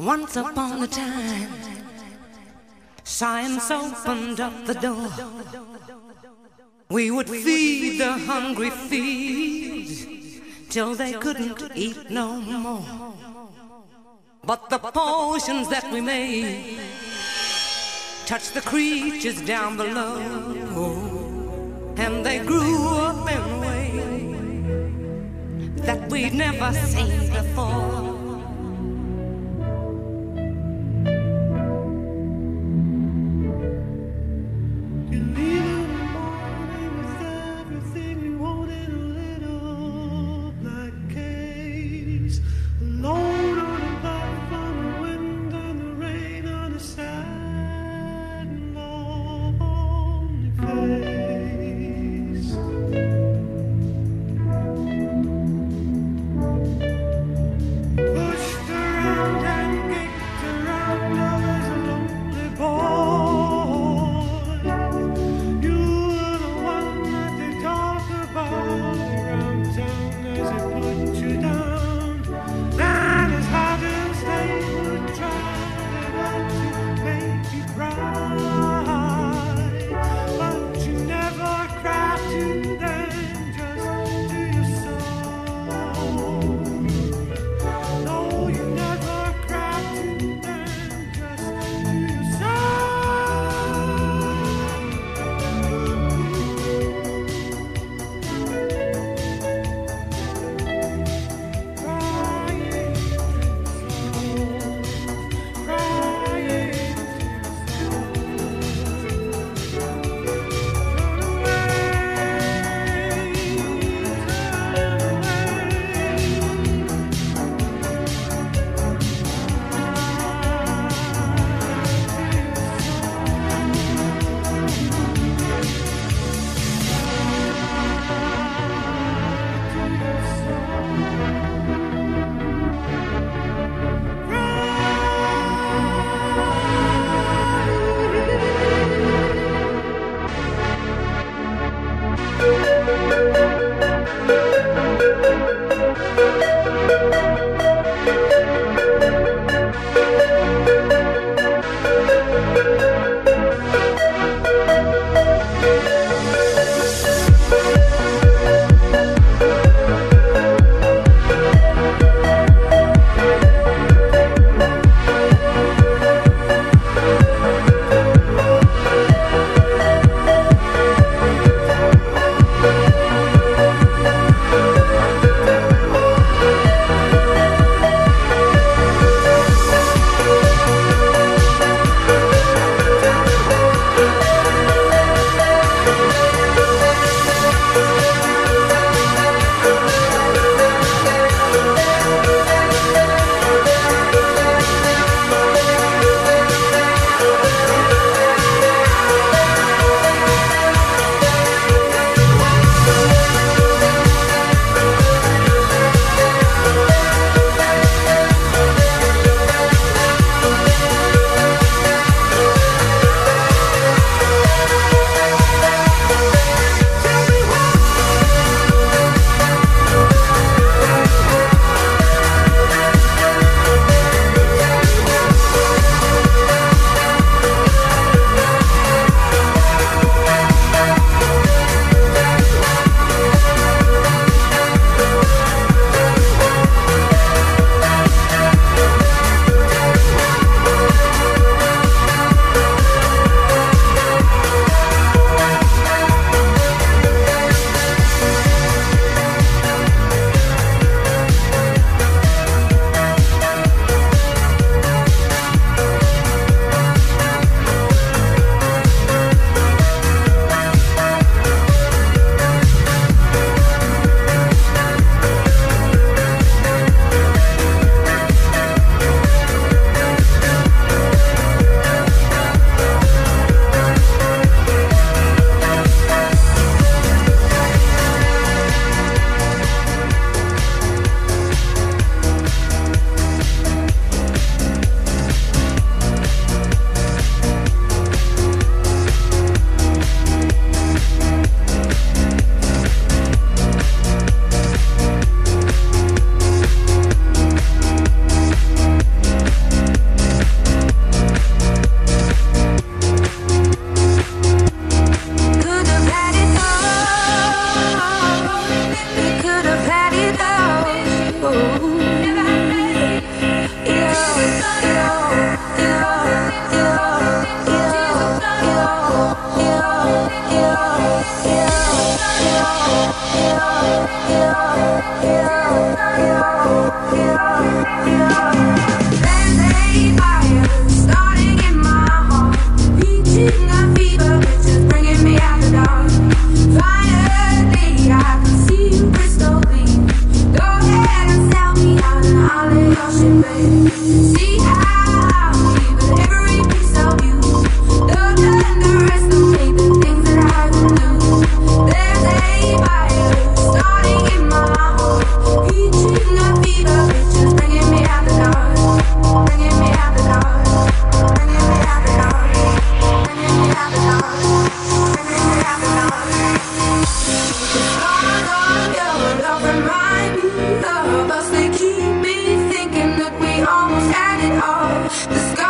Once upon a time, science opened up the door. We would feed the hungry fields till they couldn't eat no more. But the potions that we made touched the creatures down below, and they grew up in a way that we'd never seen before. The sky